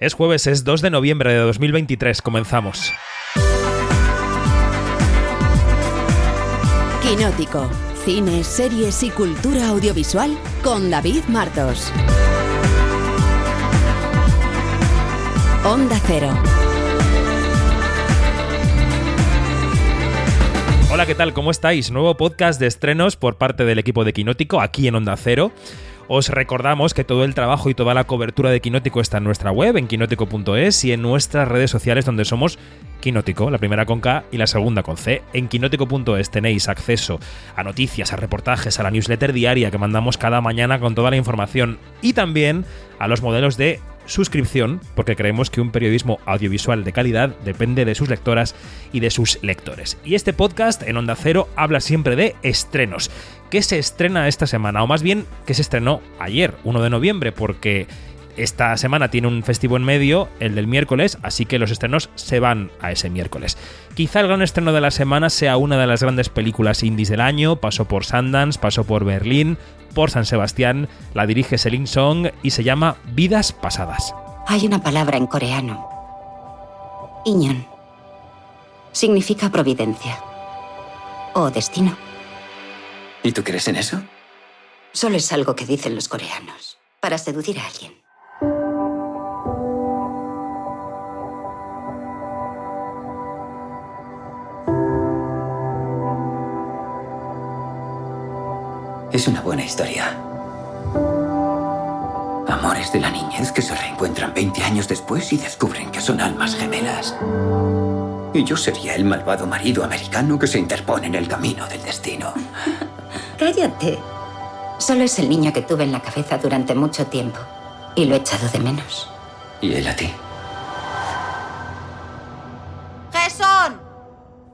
Es jueves, es 2 de noviembre de 2023. Comenzamos. Quinótico. Cine, series y cultura audiovisual con David Martos. Onda Cero. Hola, ¿qué tal? ¿Cómo estáis? Nuevo podcast de estrenos por parte del equipo de Quinótico aquí en Onda Cero. Os recordamos que todo el trabajo y toda la cobertura de Quinótico está en nuestra web, en quinótico.es y en nuestras redes sociales donde somos Quinótico, la primera con K y la segunda con C. En quinótico.es tenéis acceso a noticias, a reportajes, a la newsletter diaria que mandamos cada mañana con toda la información y también a los modelos de suscripción, porque creemos que un periodismo audiovisual de calidad depende de sus lectoras y de sus lectores. Y este podcast en Onda Cero habla siempre de estrenos. ¿Qué se estrena esta semana? O más bien, ¿qué se estrenó ayer, 1 de noviembre? Porque esta semana tiene un festivo en medio, el del miércoles, así que los estrenos se van a ese miércoles. Quizá el gran estreno de la semana sea una de las grandes películas indies del año, pasó por Sundance, pasó por Berlín, por San Sebastián, la dirige Selin Song y se llama Vidas Pasadas. Hay una palabra en coreano. Iñon. Significa providencia. O destino. ¿Y tú crees en eso? Solo es algo que dicen los coreanos. Para seducir a alguien. Es una buena historia. Amores de la niñez que se reencuentran 20 años después y descubren que son almas gemelas. Y yo sería el malvado marido americano que se interpone en el camino del destino. Cállate. Solo es el niño que tuve en la cabeza durante mucho tiempo. Y lo he echado de menos. ¿Y él a ti?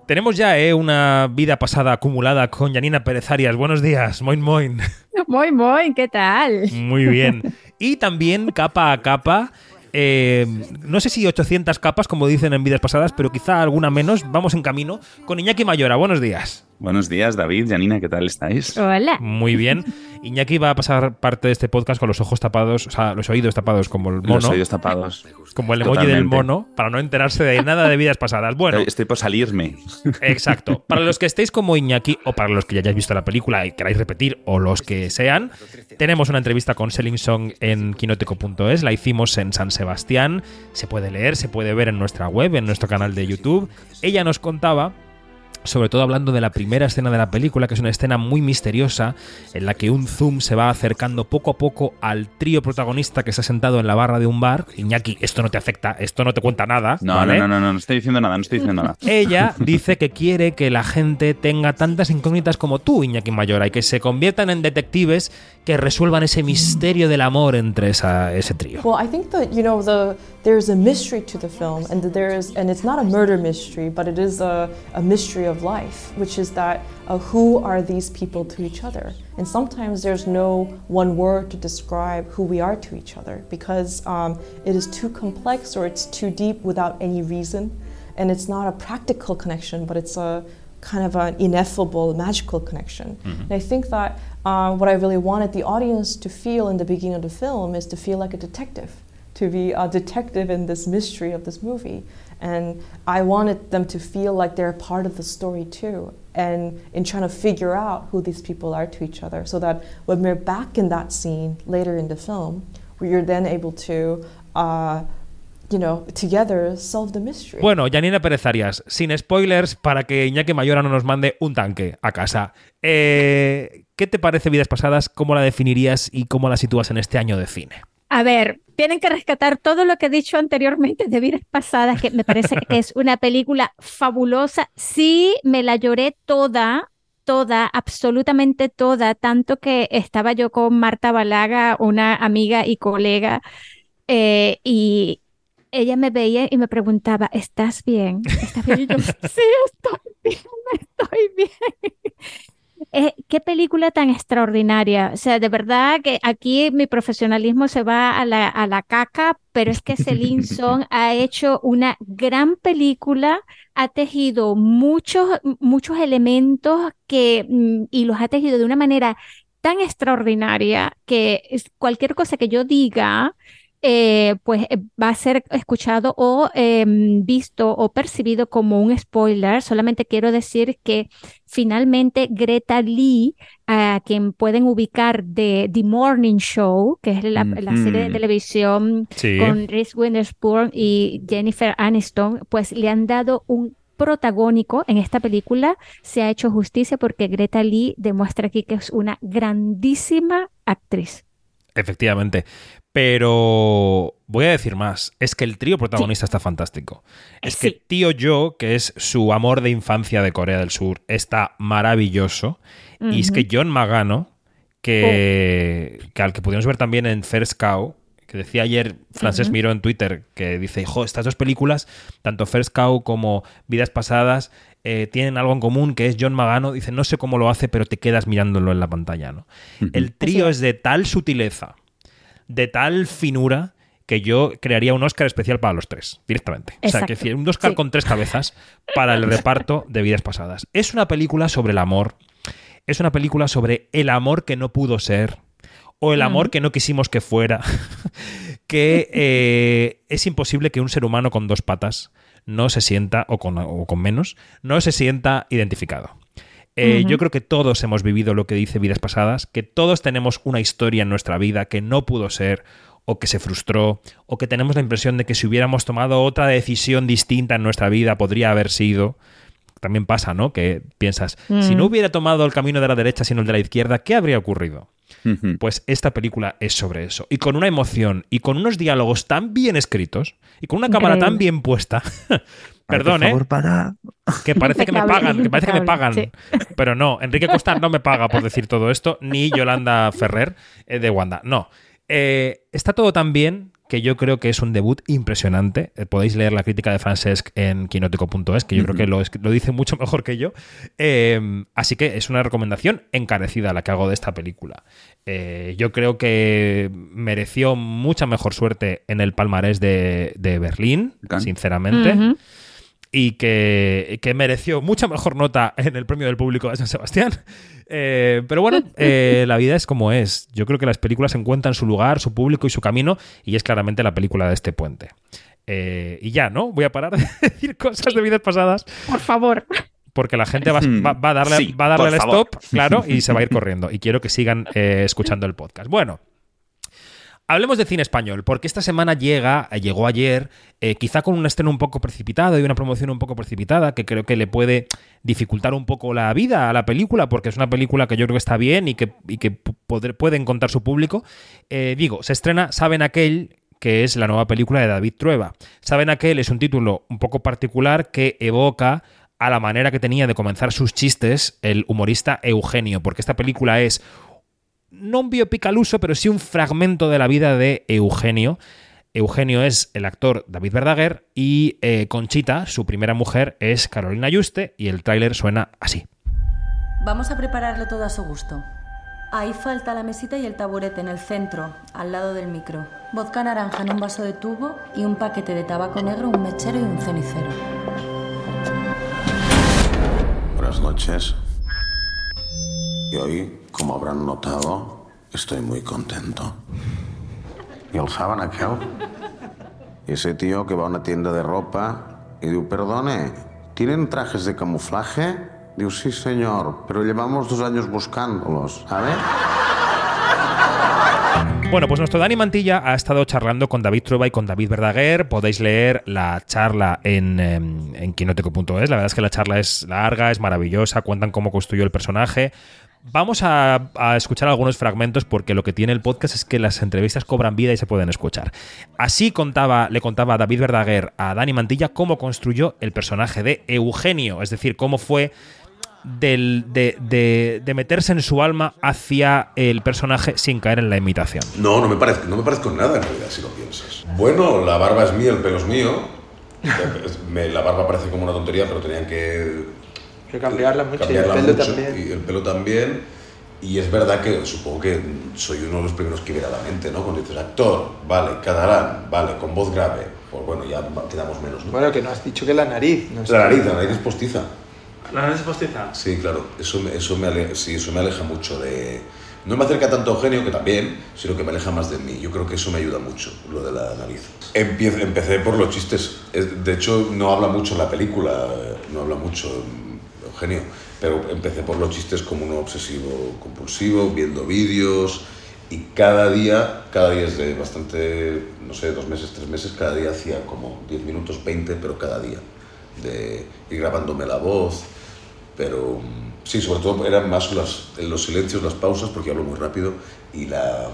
Tenemos ya eh, una vida pasada acumulada con Janina Pérez Arias. Buenos días, moin moin. Moin moin, ¿qué tal? Muy bien. Y también capa a capa eh, no sé si 800 capas, como dicen en vidas pasadas, pero quizá alguna menos. Vamos en camino con Iñaki Mayora. Buenos días. Buenos días, David, Janina, ¿qué tal estáis? Hola. Muy bien. Iñaki va a pasar parte de este podcast con los ojos tapados, o sea, los oídos tapados, como el mono. Los oídos tapados. Como el emoji del mono, para no enterarse de nada de vidas pasadas. Bueno. Estoy por salirme. Exacto. Para los que estéis como Iñaki, o para los que ya hayáis visto la película y queráis repetir, o los que sean, tenemos una entrevista con Selling Song en quinótico.es. La hicimos en San Sebastián. Se puede leer, se puede ver en nuestra web, en nuestro canal de YouTube. Ella nos contaba sobre todo hablando de la primera escena de la película, que es una escena muy misteriosa, en la que un zoom se va acercando poco a poco al trío protagonista que está sentado en la barra de un bar. Iñaki, esto no te afecta, esto no te cuenta nada. No, no, no, no, no, no estoy diciendo nada, no estoy diciendo nada. Ella dice que quiere que la gente tenga tantas incógnitas como tú, Iñaki Mayora, y que se conviertan en detectives que resuelvan ese misterio del amor entre esa, ese trío. Well, I think that you know the there's a mystery to the film, and that there is, and it's not a murder mystery, but it is a, a mystery of life, which is that uh, who are these people to each other? And sometimes there's no one word to describe who we are to each other because um, it is too complex or it's too deep without any reason, and it's not a practical connection, but it's a kind of an ineffable, magical connection. Mm-hmm. And I think that uh, what I really wanted the audience to feel in the beginning of the film is to feel like a detective, to be a detective in this mystery of this movie. And I wanted them to feel like they're part of the story too, and in trying to figure out who these people are to each other, so that when we're back in that scene later in the film, we're then able to uh, you know, together solve the mystery. Bueno, Janina Pérez Arias, sin spoilers, para que Iñaki Mayora no nos mande un tanque a casa. Eh, ¿Qué te parece Vidas Pasadas? ¿Cómo la definirías y cómo la sitúas en este año de cine? A ver, tienen que rescatar todo lo que he dicho anteriormente de Vidas Pasadas, que me parece que es una película fabulosa. Sí, me la lloré toda, toda, absolutamente toda, tanto que estaba yo con Marta Balaga, una amiga y colega, eh, y ella me veía y me preguntaba, ¿estás bien? ¿Estás bien? Y yo, sí, estoy bien, estoy bien. Eh, qué película tan extraordinaria. O sea, de verdad que aquí mi profesionalismo se va a la, a la caca, pero es que Celine Song ha hecho una gran película, ha tejido muchos, muchos elementos que, mm, y los ha tejido de una manera tan extraordinaria que cualquier cosa que yo diga eh, pues eh, va a ser escuchado o em, visto o percibido como un spoiler. Solamente quiero decir que finalmente Greta Lee, a quien pueden ubicar de The Morning Show, que es la, la serie de televisión Sí. con Reese Witherspoon y Jennifer Aniston, pues le han dado un protagónico en esta película. Se ha hecho justicia porque Greta Lee demuestra aquí que es una grandísima actriz. Efectivamente. Pero voy a decir más. Es que el trío protagonista está fantástico. Es que Sí. Tío Yo, que es su amor de infancia de Corea del Sur, está maravilloso. Y es que John Magano, que, que al que pudimos ver también en First Cow, que decía ayer Frances Ujú. Miró en Twitter, que dice, hijo, estas dos películas, tanto First Cow como Vidas Pasadas, eh, tienen algo en común, que es John Magano. Dice, no sé cómo lo hace, pero te quedas mirándolo en la pantalla, ¿no? El trío es de tal sutileza, de tal finura, que yo crearía un Oscar especial para los tres, directamente. O sea, Exacto. que decir, un Oscar Sí. con tres cabezas para el reparto de Vidas Pasadas. Es una película sobre el amor. Es una película sobre el amor que no pudo ser. O el amor Ujú. que no quisimos que fuera. que eh, es imposible que un ser humano con dos patas no se sienta, o con, o con menos, no se sienta identificado. Eh. Yo creo que todos hemos vivido lo que dice Vidas Pasadas, que todos tenemos una historia en nuestra vida que no pudo ser, o que se frustró, o que tenemos la impresión de que si hubiéramos tomado otra decisión distinta en nuestra vida podría haber sido. También pasa, ¿no? Que piensas, si Mm. no hubiera tomado el camino de la derecha sino el de la izquierda, ¿qué habría ocurrido? Pues esta película es sobre eso. Y con una emoción y con unos diálogos tan bien escritos y con una cámara tan bien puesta. Ay, Perdón, ¿eh? para. Que parece que me pagan, que parece que me pagan. Pero no, Enrique Costa no me paga por decir todo esto, ni Yolanda Ferrer eh, de Wanda. No. Eh, está todo tan bien que yo creo que es un debut impresionante. Eh, podéis leer la crítica de Francesc en quinótico.es, que yo creo que lo, lo dice mucho mejor que yo. Eh, así que es una recomendación encarecida la que hago de esta película. Eh, yo creo que mereció mucha mejor suerte en el palmarés de, de Berlín, Can. sinceramente Ujú. Y que, que mereció mucha mejor nota en el premio del público de San Sebastián. Eh, pero bueno, eh, la vida es como es. Yo creo que las películas encuentran su lugar, su público y su camino, y es claramente la película de este puente. Eh, y ya, ¿no? Voy a parar de decir cosas de vidas pasadas Por favor. porque la gente va, Hmm, va- va a darle, sí, va a darle favor. stop, claro, y se va a ir corriendo. Y quiero que sigan eh, escuchando el podcast. Bueno. Hablemos de cine español, porque esta semana llega, eh, llegó ayer, eh, quizá con un estreno un poco precipitado y una promoción un poco precipitada, que creo que le puede dificultar un poco la vida a la película, porque es una película que yo creo que está bien y que, y que puede encontrar su público. Eh, digo, se estrena Saben aquel, que es la nueva película de David Trueba. Saben aquel es un título un poco particular que evoca a la manera que tenía de comenzar sus chistes el humorista Eugenio, porque esta película es no un biopic al uso, pero sí un fragmento de la vida de Eugenio. Eugenio es el actor David Verdaguer y eh, Conchita, su primera mujer, es Carolina Yuste y el tráiler suena así. Vamos a prepararlo todo a su gusto. Ahí falta la mesita y el taburete en el centro, al lado del micro. Vodka naranja en un vaso de tubo y un paquete de tabaco negro, un mechero y un cenicero. Buenas noches. Y hoy, como habrán notado, estoy muy contento. ¿Y el saben aquel? Ese tío que va a una tienda de ropa y dice, perdone, ¿tienen trajes de camuflaje? Digo, sí, señor, pero llevamos dos años buscándolos, ¿sabe? Bueno, pues nuestro Dani Mantilla ha estado charlando con David Trueba y con David Verdaguer. Podéis leer la charla en, em, en quinótico.es. La verdad es que la charla es larga, es maravillosa, cuentan cómo construyó el personaje. Vamos a, a escuchar algunos fragmentos porque lo que tiene el podcast es que las entrevistas cobran vida y se pueden escuchar. Así contaba, le contaba David Verdaguer a Dani Mantilla cómo construyó el personaje de Eugenio, es decir, cómo fue del- de, de- de meterse en su alma hacia el personaje sin caer en la imitación. No, no me, parezco, no me parezco nada en realidad, si lo piensas. Bueno, la barba es mía, el pelo es mío. La barba parece como una tontería, pero tenían que Que cambiarla mucho cambiarla y el pelo mucho, también. Y el pelo también. Y es verdad que supongo que soy uno de los primeros que viene a la mente, ¿no? Cuando dices actor, vale, catalán, vale, con voz grave. Pues bueno, ya quedamos menos, ¿no? Bueno, que no has dicho que la nariz. No. La nariz, la nariz es postiza. ¿La nariz es postiza? Sí, claro, eso, me- eso, me ale- sí, eso me aleja mucho de... No me acerca tanto a Eugenio, que también, sino que me aleja más de mí. Yo creo que eso me ayuda mucho, lo de la nariz. Empie- empecé por los chistes. Es- De hecho, no habla mucho en la película, eh, no habla mucho Eugenio, pero empecé por los chistes como un obsesivo compulsivo, viendo vídeos. Y cada día, cada día es de bastante, no sé, dos meses, tres meses, cada día hacía como 10 minutos, 20, pero cada día. De ir grabándome la voz, pero mm, sí, sobre todo eran más las, los silencios, las pausas, porque hablo muy rápido, y la,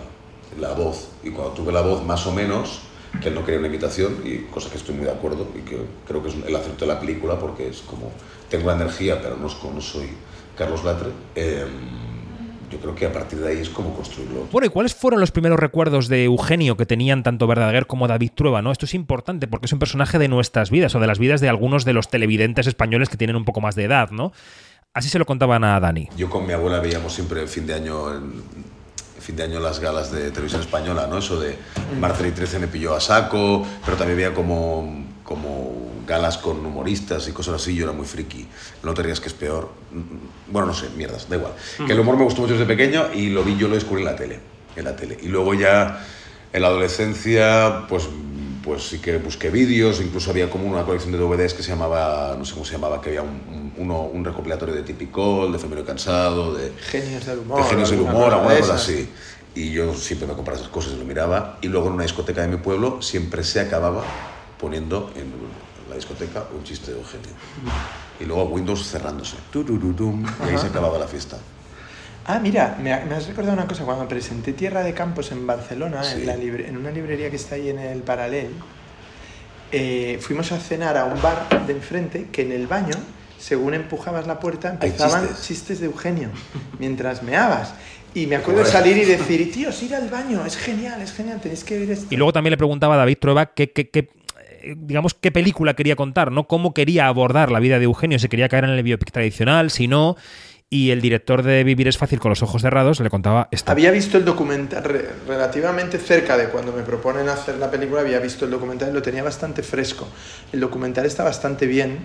la voz. Y cuando tuve la voz más o menos, que no quería una imitación, y cosa que estoy muy de acuerdo, y que creo que es el acierto de la película, porque es como, tengo la energía, pero no, no soy Carlos Latre, eh, yo creo que a partir de ahí es como construirlo. Bueno, ¿y cuáles fueron los primeros recuerdos de Eugenio que tenían tanto Verdaguer como David Trueba? ¿no? Esto es importante porque es un personaje de nuestras vidas o de las vidas de algunos de los televidentes españoles que tienen un poco más de edad, ¿no? Así se lo contaban a Dani. Yo con mi abuela veíamos siempre fin de año, en, fin de año las galas de televisión española, ¿no? Eso de Martel y 13 me pilló a saco, pero también veía como, como galas con humoristas y cosas así, yo era muy friki. No te rías que es peor. Bueno, no sé, mierdas, da igual. Que el humor me gustó mucho desde pequeño y lo vi, yo lo descubrí en la tele, en la tele. Y luego ya en la adolescencia, pues pues sí que busqué vídeos, incluso había como una colección de DVDs que se llamaba, no sé cómo se llamaba, que había un, un- uno, un recopilatorio de Tipicol, de Efemero y Cansado, de, Genios del humor. de Genios del Humor, alguna cosa así. Y yo siempre me compraba esas cosas y lo miraba. Y luego en una discoteca de mi pueblo siempre se acababa poniendo en la discoteca un chiste de Eugenio. Y luego Windows cerrándose. Turururum, y ahí se acababa la fiesta. Ah, mira, me, ha- me has recordado una cosa. Cuando presenté Tierra de Campos en Barcelona, Sí. en, la libre- en una librería que está ahí en el Paralel, eh, fuimos a cenar a un bar de enfrente que en el baño, según empujabas la puerta, empezaban chistes. chistes. de Eugenio mientras meabas. Y me acuerdo salir y decir, tíos, ir al baño, es genial, es genial, tenéis que ver esto. Y luego también le preguntaba a David Trueba qué, qué- qué, digamos, qué película quería contar, ¿no? Cómo quería abordar la vida de Eugenio, si quería caer en el biopic tradicional, si no. Y el director de Vivir es fácil con los ojos cerrados le contaba esto. Había visto el documental re- relativamente cerca de cuando me proponen hacer la película, había visto el documental y lo tenía bastante fresco. El documental está bastante bien.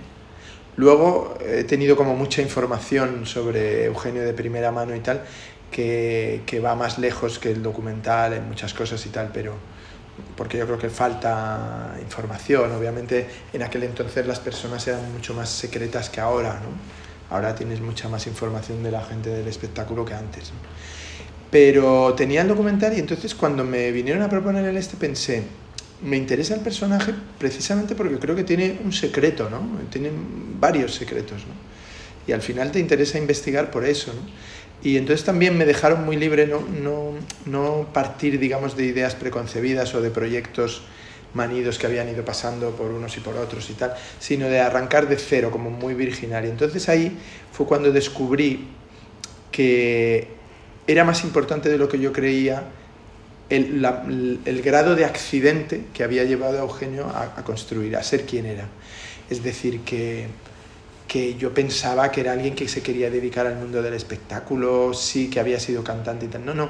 Luego he tenido como mucha información sobre Eugenio de primera mano y tal, que, que va más lejos que el documental en muchas cosas y tal, pero porque yo creo que falta información. Obviamente en aquel entonces las personas eran mucho más secretas que ahora, ¿no? Ahora tienes mucha más información de la gente del espectáculo que antes. ¿no? Pero tenía el documental y entonces cuando me vinieron a proponer el este pensé, me interesa el personaje precisamente porque creo que tiene un secreto, ¿no? Tiene varios secretos, ¿no? Y al final te interesa investigar por eso, ¿no? Y entonces también me dejaron muy libre no, no, no partir, digamos, de ideas preconcebidas o de proyectos manidos que habían ido pasando por unos y por otros y tal, sino de arrancar de cero, como muy virginal. Y entonces ahí fue cuando descubrí que era más importante de lo que yo creía el, el grado de accidente que había llevado a Eugenio a, a construir, a ser quien era. Es decir, que, que yo pensaba que era alguien que se quería dedicar al mundo del espectáculo, sí, que había sido cantante y tal. No, no,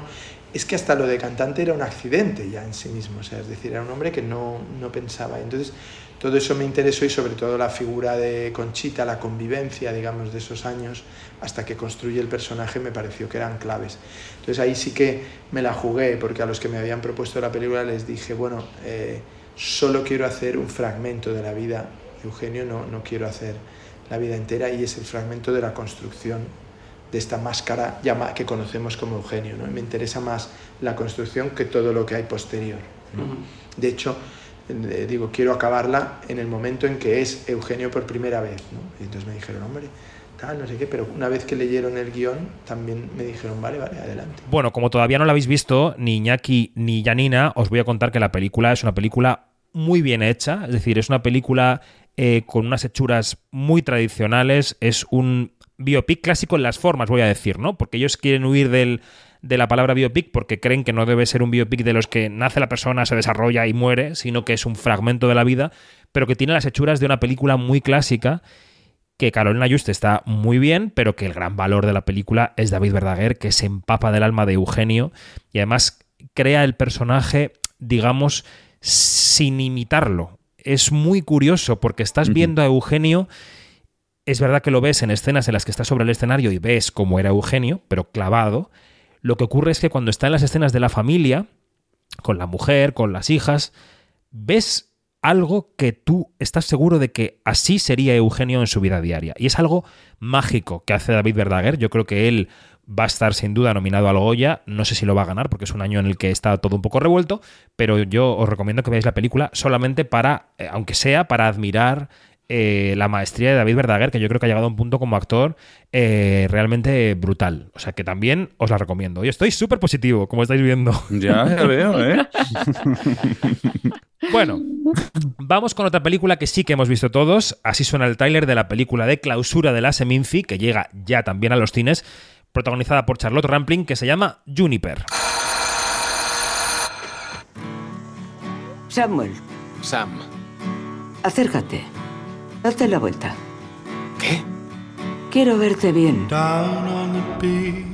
es que hasta lo de cantante era un accidente ya en sí mismo, o sea, es decir, era un hombre que no, no pensaba. Entonces, todo eso me interesó y sobre todo la figura de Conchita, la convivencia, digamos, de esos años hasta que construye el personaje me pareció que eran claves. Entonces ahí sí que me la jugué porque a los que me habían propuesto la película les dije, bueno, eh, solo quiero hacer un fragmento de la vida Eugenio, no, no quiero hacer la vida entera y es el fragmento de la construcción de esta máscara llama- que conocemos como Eugenio. ¿no? Me interesa más la construcción que todo lo que hay posterior. ¿no? De hecho, eh, digo, quiero acabarla en el momento en que es Eugenio por primera vez. ¿no? Y entonces me dijeron, hombre, tal, no sé qué, pero una vez que leyeron el guion, también me dijeron, vale, vale, adelante. Bueno, como todavía no la habéis visto, ni Iñaki ni Janina, os voy a contar que la película es una película muy bien hecha, es decir, es una película eh, con unas hechuras muy tradicionales, es un biopic clásico en las formas, voy a decir, ¿no? Porque ellos quieren huir del, de la palabra biopic porque creen que no debe ser un biopic de los que nace la persona, se desarrolla y muere, sino que es un fragmento de la vida, pero que tiene las hechuras de una película muy clásica que Carolina Juste está muy bien, pero que el gran valor de la película es David Verdaguer, que se empapa del alma de Eugenio y además crea el personaje, digamos, sin imitarlo. Es muy curioso porque estás viendo a Eugenio, es verdad que lo ves en escenas en las que está sobre el escenario y ves cómo era Eugenio, pero clavado. lo que ocurre es que cuando está en las escenas de la familia, con la mujer, con las hijas, ves algo que tú estás seguro de que así sería Eugenio en su vida diaria. Y es algo mágico que hace David Verdaguer. Yo creo que él va a estar sin duda nominado al Goya. No sé si lo va a ganar porque es un año en el que está todo un poco revuelto, pero yo os recomiendo que veáis la película solamente para, eh, aunque sea para admirar eh, la maestría de David Verdaguer, que yo creo que ha llegado a un punto como actor eh, realmente brutal. O sea que también os la recomiendo. Y estoy súper positivo, como estáis viendo. Ya, ya veo, ¿eh? Bueno, vamos con otra película que sí que hemos visto todos. Así suena el tráiler de la película de clausura de la Seminci, que llega ya también a los cines, protagonizada por Charlotte Rampling, que se llama Juniper. Samuel, Sam. acércate. Date la vuelta. ¿Qué? Quiero verte bien.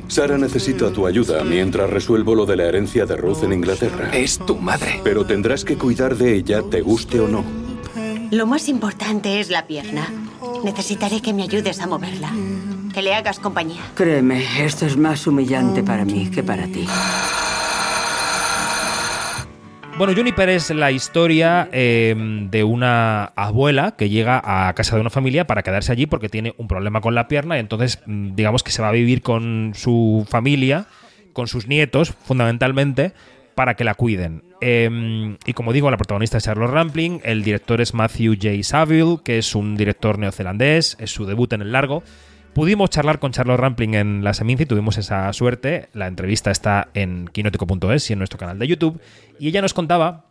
Sara necesita tu ayuda mientras resuelvo lo de la herencia de Ruth en Inglaterra. Es tu madre. Pero tendrás que cuidar de ella, te guste o no. Lo más importante es la pierna. Necesitaré que me ayudes a moverla. Que le hagas compañía. Créeme, esto es más humillante para mí que para ti. Bueno, Juniper es la historia eh, de una abuela que llega a casa de una familia para quedarse allí porque tiene un problema con la pierna y entonces mm, digamos que se va a vivir con su familia, con sus nietos fundamentalmente, para que la cuiden. Eh, y como digo, la protagonista es Charlotte Rampling, el director es Matthew J. Saville, que es un director neozelandés, es su debut en el largo. Pudimos charlar con Charlotte Rampling en la Seminci, tuvimos esa suerte. La entrevista está en quinótico.es y en nuestro canal de YouTube. Y ella nos contaba,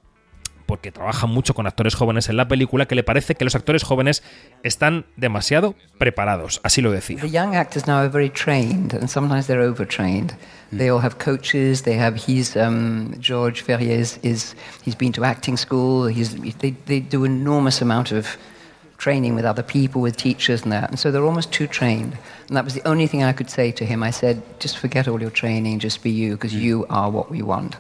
porque trabaja mucho con actores jóvenes en la película, que le parece que los actores jóvenes están demasiado preparados. Así lo decía. The young actors now are very trained, and sometimes they're overtrained. They all have coaches. They have he's um, George Ferrier is, is he's been to acting school. He's they they do enormous amount of training with other people, with teachers and that, and so they're almost too trained. And that was the only thing I could say to him. I said, just forget all your training, just be you, because mm. you are what we want.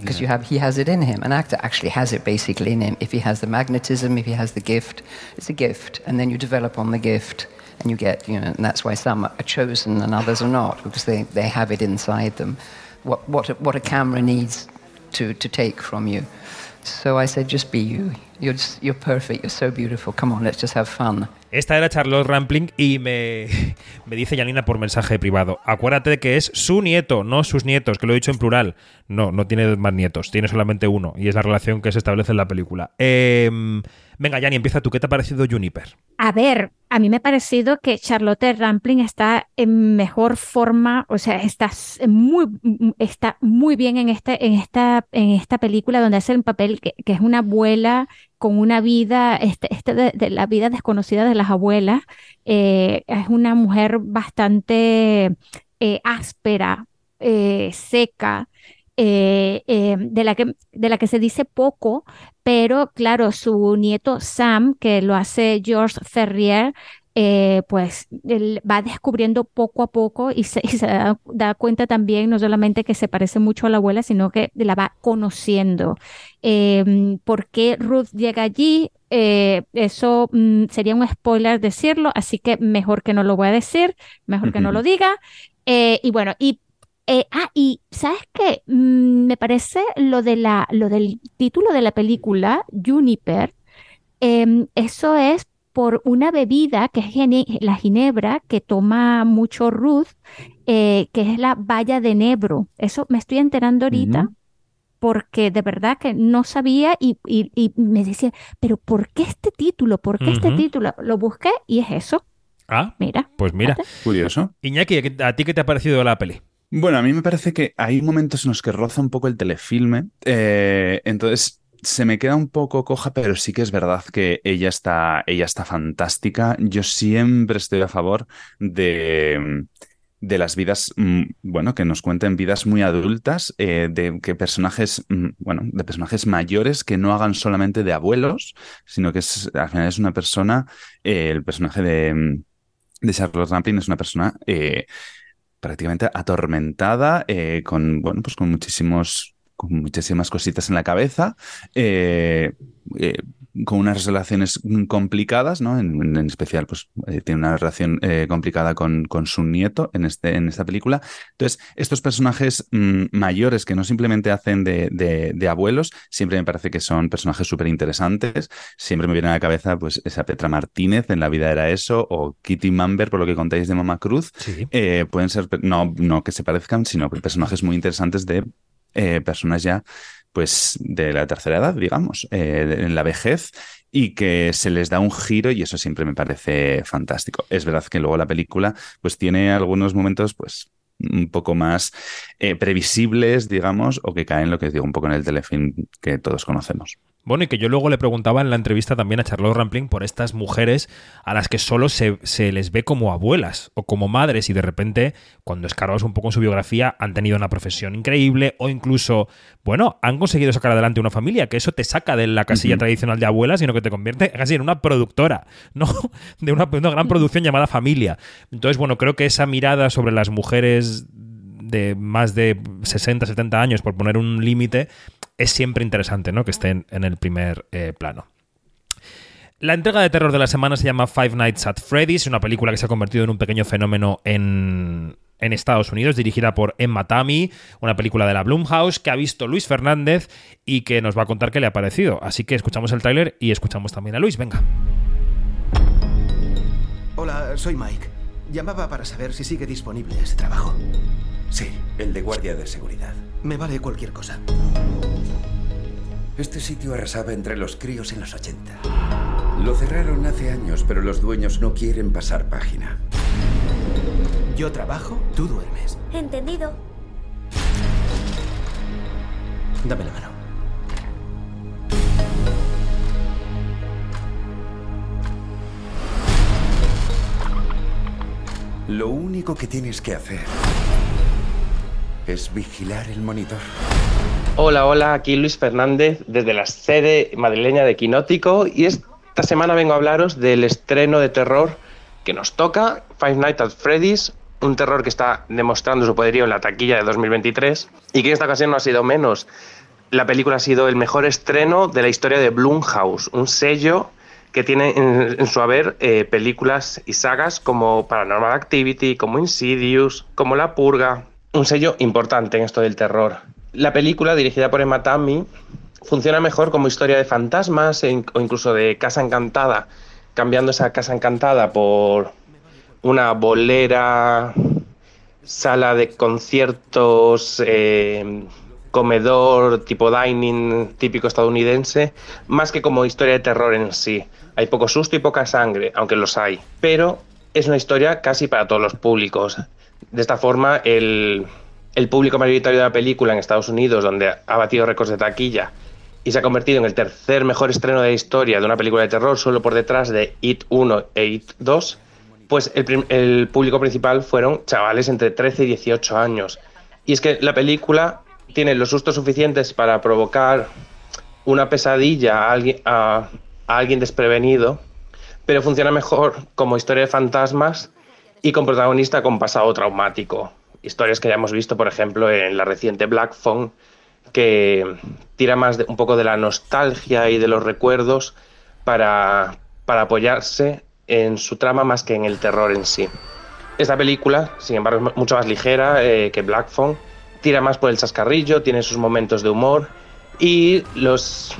Because you have, he has it in him. An actor actually has it basically in him. If he has the magnetism, if he has the gift, it's a gift, and then you develop on the gift, and you get, you know, and that's why some are chosen and others are not because they, they have it inside them. What what a, what a camera needs to to take from you. So I said, just be you. You're just, you're perfect. You're so beautiful. Come on, let's just have fun. Esta era Charlotte Rampling y me, me dice Janina por mensaje privado. Acuérdate que es su nieto, no sus nietos, que lo he dicho en plural. No, no tiene más nietos, tiene solamente uno. Y es la relación que se establece en la película. Eh, venga, Jani, empieza tú. ¿Qué te ha parecido Juniper? A ver, a mí me ha parecido que Charlotte Rampling está en mejor forma, o sea, está muy, está muy bien en, este, en, esta, en esta película donde hace el papel que, que es una abuela con una vida, este, este de, la vida desconocida de las abuelas. Eh, es una mujer bastante eh, áspera, eh, seca, eh, de la que, de la que se dice poco, pero claro, su nieto Sam, que lo hace George Ferrier, eh, pues él va descubriendo poco a poco y se, y se da, da cuenta también no solamente que se parece mucho a la abuela, sino que la va conociendo. Eh, ¿por qué Ruth llega allí? Eh, eso mm, sería un spoiler decirlo, así que mejor que no lo voy a decir, mejor que no lo diga. Eh, y bueno, y eh, ah, y ¿sabes qué? Mm, me parece lo de la, lo del título de la película, Juniper, em, eso es por una bebida que es gine- la ginebra que toma mucho Ruth, eh, que es la baya de Nebro. Eso me estoy enterando ahorita. Porque de verdad que no sabía y, y- y me decía, pero ¿por qué este título? ¿Por qué este título? Lo busqué y es eso. Ah, Mira. pues mira. Curioso. Iñaki, ¿a ti qué te ha parecido la peli? Bueno, a mí me parece que hay momentos en los que roza un poco el telefilme, eh, entonces se me queda un poco coja, pero sí que es verdad que ella está, ella está fantástica. Yo siempre estoy a favor de, de las vidas, mm, bueno, que nos cuenten vidas muy adultas, eh, de que personajes, mm, bueno, de personajes mayores que no hagan solamente de abuelos, sino que es, al final es una persona, eh, el personaje de, mm, de Charlotte Rampling es una persona eh, prácticamente atormentada, con, bueno, pues con muchísimos con muchísimas cositas en la cabeza, eh, eh, con unas relaciones complicadas, ¿no? En, en especial, pues eh, tiene una relación complicada con, con, su nieto en, este, en esta película. Entonces, estos personajes mmm, mayores que no simplemente hacen de, de, de, abuelos, siempre me parece que son personajes súper interesantes. Siempre me viene a la cabeza, pues, esa Petra Martínez en La vida era eso, o Kitty Mamber, por lo que contáis de Mama Cruz. Sí. Pueden ser, no, no que se parezcan, sino personajes muy interesantes de personas ya pues de la tercera edad, digamos, eh, en la vejez, y que se les da un giro y eso siempre me parece fantástico. Es verdad que luego la película pues tiene algunos momentos pues un poco más eh, previsibles, digamos, o que caen, lo que digo, un poco en el telefilm que todos conocemos. Bueno, y que yo luego le preguntaba en la entrevista también a Charlotte Rampling por estas mujeres a las que solo se, se, les ve como abuelas o como madres y de repente, cuando escarbas un poco en su biografía, han tenido una profesión increíble o incluso, bueno, han conseguido sacar adelante una familia, que eso te saca de la casilla uh -huh. tradicional de abuela, sino que te convierte casi en una productora, ¿no? De una, una gran producción llamada familia. Entonces, bueno, creo que esa mirada sobre las mujeres de más de 60, 70 años, por poner un límite, es siempre interesante ¿no? que estén en el primer eh, plano. La entrega de terror de la semana se llama Five Nights at Freddy's, una película que se ha convertido en un pequeño fenómeno en, en Estados Unidos, dirigida por Emma Tammy, una película de la Blumhouse que ha visto Luis Fernández y que nos va a contar qué le ha parecido. Así que escuchamos el tráiler y escuchamos también a Luis. Venga. Hola, soy Mike. Llamaba para saber si sigue disponible ese trabajo. Sí, el de guardia de seguridad. Me vale cualquier cosa. Este sitio arrasaba entre los críos en los 80. Lo cerraron hace años, pero los dueños no quieren pasar página. Yo trabajo, tú duermes. Entendido. Dame la mano. Lo único que tienes que hacer es vigilar el monitor. Hola, hola, aquí Luis Fernández desde la sede madrileña de Quinótico y esta semana vengo a hablaros del estreno de terror que nos toca, Five Nights at Freddy's, un terror que está demostrando su poderío en la taquilla de 2023 y que en esta ocasión no ha sido menos. La película ha sido el mejor estreno de la historia de Blumhouse, un sello que tiene en, su haber eh, películas y sagas como Paranormal Activity, como Insidious, como La Purga, un sello importante en esto del terror. La película, dirigida por Emma Tammy, funciona mejor como historia de fantasmas o incluso de casa encantada, cambiando esa casa encantada por una bolera, sala de conciertos, eh, comedor tipo dining típico estadounidense, más que como historia de terror en sí. Hay poco susto y poca sangre, aunque los hay, pero es una historia casi para todos los públicos. De esta forma, el, público mayoritario de la película en Estados Unidos, donde ha batido récords de taquilla y se ha convertido en el tercer mejor estreno de la historia de una película de terror, solo por detrás de It 1 e It 2, pues el, público principal fueron chavales entre 13 y 18 años. Y es que la película tiene los sustos suficientes para provocar una pesadilla a alguien, a alguien desprevenido, pero funciona mejor como historia de fantasmas y con protagonista con pasado traumático. Historias que ya hemos visto, por ejemplo, en la reciente Black Phone, que tira más un poco de la nostalgia y de los recuerdos para, para apoyarse en su trama más que en el terror en sí. Esta película, sin embargo, es mucho más ligera eh, que Black Phone, tira más por el chascarrillo, tiene sus momentos de humor y los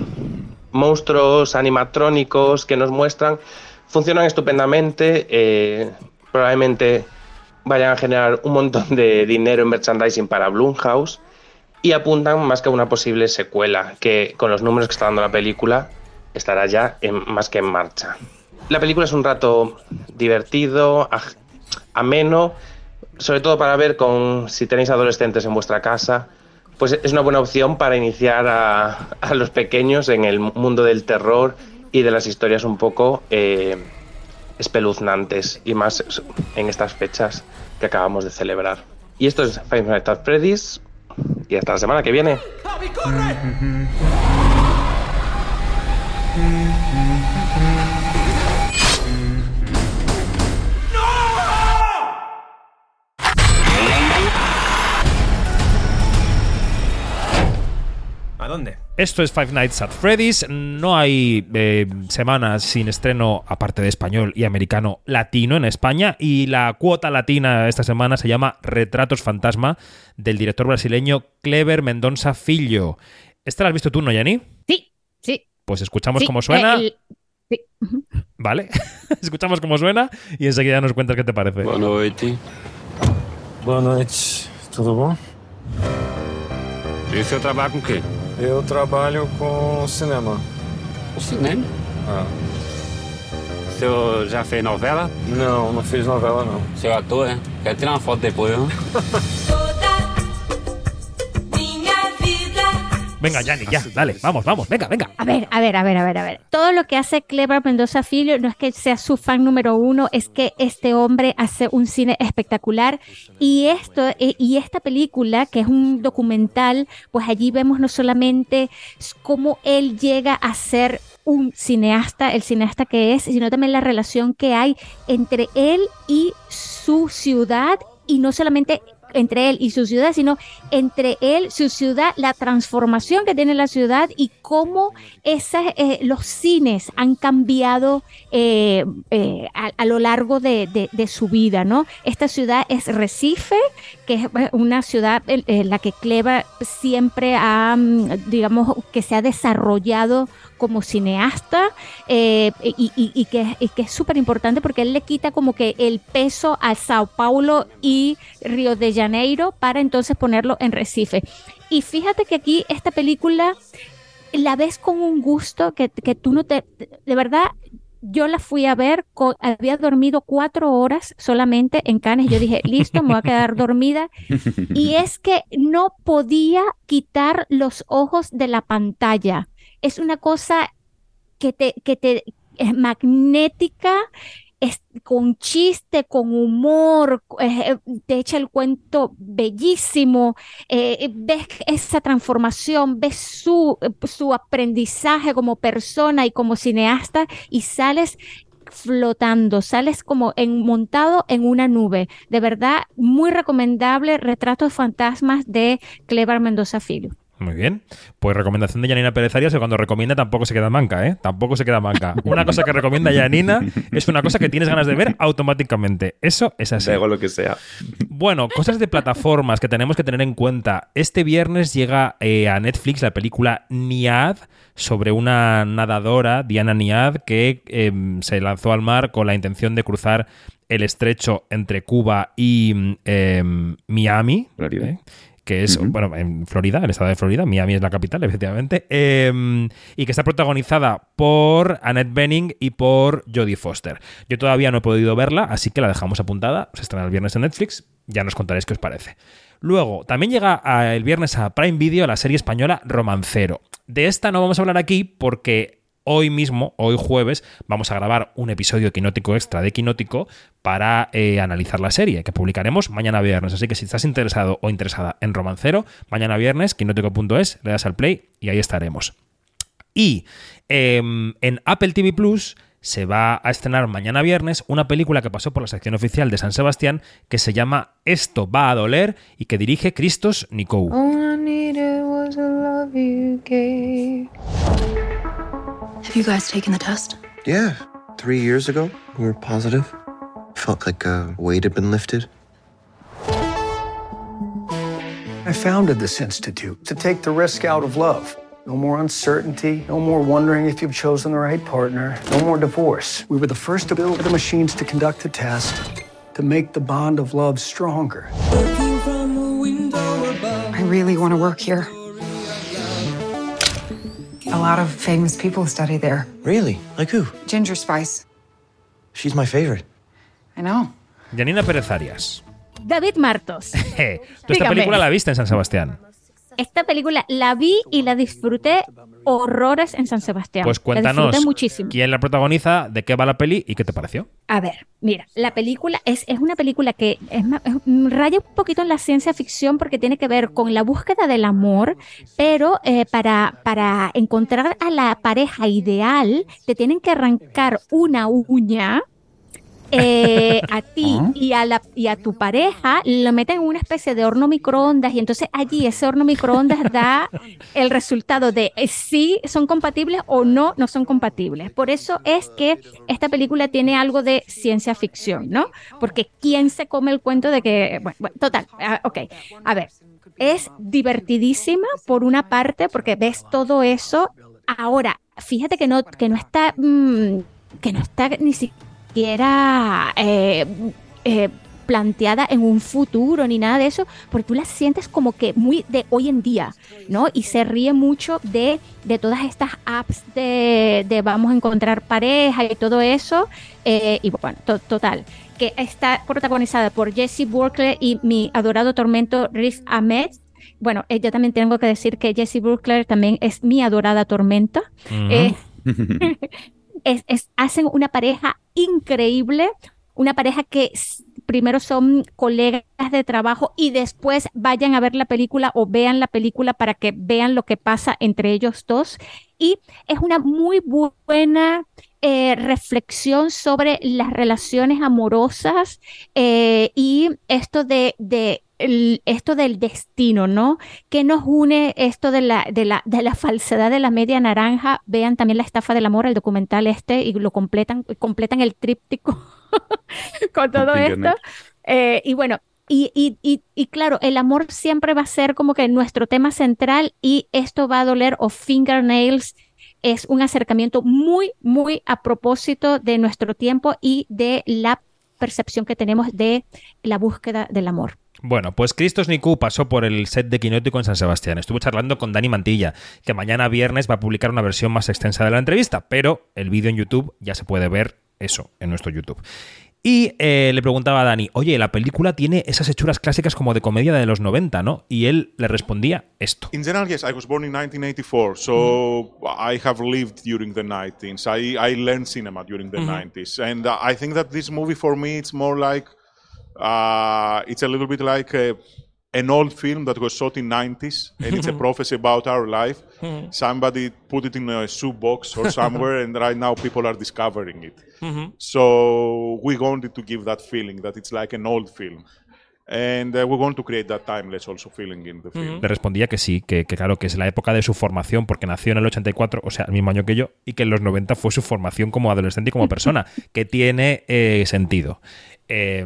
monstruos animatrónicos que nos muestran funcionan estupendamente, eh, probablemente vayan a generar un montón de dinero en merchandising para Blumhouse y apuntan más que a una posible secuela, que con los números que está dando la película estará ya más que en marcha. La película es un rato divertido, ameno, sobre todo para ver con si tenéis adolescentes en vuestra casa, pues es una buena opción para iniciar a, a los pequeños en el mundo del terror y de las historias un poco eh, espeluznantes y más en estas fechas que acabamos de celebrar. Y esto es Five Nights at Freddy's y hasta la semana que viene. Esto es Five Nights at Freddy's. No hay eh, semanas sin estreno, aparte de español y americano, latino en España. Y la cuota latina esta semana se llama Retratos Fantasma, del director brasileño Clever Mendonça Filho. ¿Esta la has visto tú, no, Yanni? Sí, sí. Pues escuchamos Sí, cómo suena. el- sí. Vale. escuchamos cómo suena y enseguida nos cuentas qué te parece. Boa noite. Boa noite. Tudo bom? E o senhor trabalha com o quê? Eu trabalho com cinema. Cinema? Ah. O senhor já fez novela? Não, não fiz novela não. Seu ator, é? Quero tirar uma foto depois, viu? Venga, Yanni, ya, dale, vamos, vamos, venga, venga. A ver, a ver, a ver, a ver, a ver. Todo lo que hace Clever Mendoza Filho no es que sea su fan número uno, es que este hombre hace un cine espectacular. Y esto, eh, y esta película, que es un documental, pues allí vemos no solamente cómo él llega a ser un cineasta, el cineasta que es, sino también la relación que hay entre él y su ciudad, y no solamente entre él y su ciudad, sino entre él, su ciudad, la transformación que tiene la ciudad y cómo esas, eh, los cines han cambiado eh, eh, a, lo largo de, su vida, ¿no? Esta ciudad es Recife, que es una ciudad en en la que Clever siempre ha, mm, digamos, que se ha desarrollado como cineasta eh, y, que es súper importante porque él le quita como que el peso a Sao Paulo y Río de Janeiro para entonces ponerlo en Recife. Y fíjate que aquí esta película la ves con un gusto que, que tú no te... De verdad, yo la fui a ver, había dormido cuatro horas solamente en Cannes. Yo dije, listo, me voy a quedar dormida. Y es que no podía quitar los ojos de la pantalla. Es una cosa que te, que te es magnética, con chiste, con humor, eh, te echa el cuento bellísimo, eh, ves esa transformación, ves su, su aprendizaje como persona y como cineasta y sales flotando, sales como en, montado en una nube. De verdad, muy recomendable Retratos Fantasmas de Clever Mendoza Filho. Muy bien. Pues recomendación de Janina Pérez Arias que cuando recomienda tampoco se queda manca, ¿eh? Tampoco se queda manca. Una cosa que recomienda Janina es una cosa que tienes ganas de ver automáticamente. Eso es así. Hago lo que sea. Bueno, cosas de plataformas que tenemos que tener en cuenta. Este viernes llega eh, a Netflix la película Niad sobre una nadadora, Diana Niad, que em, se lanzó al mar con la intención de cruzar el estrecho entre Cuba y em, Miami. ¿eh? Que es, bueno, en Florida, el estado de Florida, Miami es la capital, efectivamente, em, y que está protagonizada por Annette Bening y por Jodie Foster. Yo todavía no he podido verla, así que la dejamos apuntada, se estrena el viernes en Netflix, ya nos contaréis qué os parece. Luego, también llega a- el viernes a Prime Video la serie española Romancero. De esta no vamos a hablar aquí porque hoy mismo, hoy jueves, vamos a grabar un episodio quinótico extra de Quinótico para eh, analizar la serie, que publicaremos mañana viernes. Así que si estás interesado o interesada en Romancero, mañana viernes, quinótico.es, le das al play y ahí estaremos. Y em, en Apple TV Plus se va a estrenar mañana viernes una película que pasó por la sección oficial de San Sebastián que se llama Esto va a doler y que dirige Christos Nikou. Have you guys taken the test? Yeah, three years ago, we were positive. Felt like a weight had been lifted. I founded this institute to take the risk out of love. No more uncertainty, no more wondering if you've chosen the right partner, no more divorce. We were the first to build the machines to conduct the test to make the bond of love stronger. I really want to work here. A lot of famous people study there. Really? Like who? Ginger Spice. She's my favorite. I know. Janina Pérez Arias. David Martos. Tú esta Dígame. película la viste en San Sebastián. Esta película la vi y la disfruté horrores en San Sebastián. Pues cuéntanos muchísimo. quién la protagoniza, de qué va la peli y qué te pareció. A ver, mira, la película es, es una película que es ma- es- raya un poquito en la ciencia ficción porque tiene que ver con la búsqueda del amor, pero eh, para, para encontrar a la pareja ideal te tienen que arrancar una uña eh, a ti Ah. y, a la, y a tu pareja lo meten en una especie de horno microondas y entonces allí ese horno microondas da el resultado de eh, si son compatibles o no, no son compatibles. Por eso es que esta película tiene algo de ciencia ficción, ¿no? Porque ¿quién se come el cuento de que, bueno, bueno, total, ah, ok, a ver, es divertidísima por una parte porque ves todo eso. Ahora, fíjate que no, que no está, mm, que no está ni siquiera eh, eh, planteada en un futuro ni nada de eso, porque tú la sientes como que muy de hoy en día, ¿no? Y se ríe mucho de, de todas estas apps de, de vamos a encontrar pareja y todo eso. eh, y bueno, to- total, que está protagonizada por Jesse Burkle y mi adorado tormento Riz Ahmed. Bueno, eh, yo también tengo que decir que Jesse Burkle también es mi adorada tormenta. Eh, es- hacen una pareja increíble, una pareja que primero son colegas de trabajo y después vayan a ver la película o vean la película para que vean lo que pasa entre ellos dos. Y es una muy bu- buena eh, reflexión sobre las relaciones amorosas eh, y esto de el- esto del destino, ¿no? ¿Qué nos une esto de la, de la, de la falsedad de la media naranja? Vean también la estafa del amor, el documental este, y lo completan, completan el tríptico con todo esto. Eh, y bueno, y, y, y, y claro, el amor siempre va a ser como que nuestro tema central y esto va a doler o fingernails es un acercamiento muy, muy a propósito de nuestro tiempo y de la percepción que tenemos de la búsqueda del amor. Bueno, pues Cristos Niku pasó por el set de Quinótico en San Sebastián. Estuvo charlando con Dani Mantilla, que mañana viernes va a publicar una versión más extensa de la entrevista, pero el vídeo en YouTube ya se puede ver eso en nuestro YouTube. Y eh, le preguntaba a Dani, oye, la película tiene esas hechuras clásicas como de comedia de los 90, ¿no? Y él le respondía esto. In general, yes, I was born in 1984, so I have lived during the 90s. I, I learned cinema during the Mhm. 90s, and uh, I think that this movie for me it's more like uh, it's a little bit like a, an old film that was shot in 90s, and it's a prophecy about our life. Mhm. Somebody put it in a shoebox or somewhere, and right now people are discovering it. Mhm. So we wanted to give that feeling that it's like an old film. And uh, we want to create that timeless also feeling in the film. Le respondía que sí, que, que claro, que es la época de su formación, porque nació en el 84, o sea, el mismo año que yo, y que en los 90 fue su formación como adolescente y como persona, que tiene eh, sentido. Eh,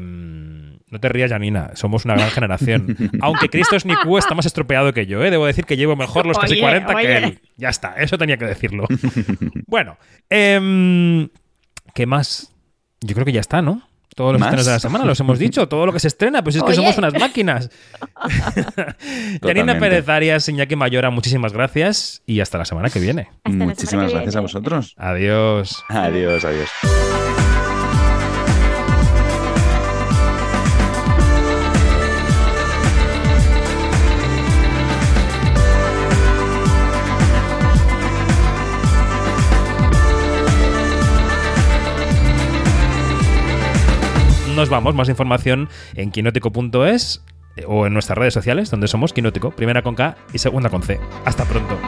no te rías, Janina, somos una gran generación. Aunque Cristos Niku está más estropeado que yo, ¿eh? debo decir que llevo mejor los casi Oye, 40 que él. Ya está, eso tenía que decirlo. bueno, em, ¿qué más? Yo creo que ya está, ¿no? Todos los ¿Más? estrenos de la semana los hemos dicho, todo lo que se estrena, pues es que Oye. somos unas máquinas. Janina. Pérez Arias, Iñaki Mayora, muchísimas gracias y hasta la semana que viene. Muchísimas gracias a vosotros. Adiós. Adiós, adiós. Nos vamos, más información en quinótico.es eh, o en nuestras redes sociales, donde somos Quinótico, primera con K y segunda con C. Hasta pronto.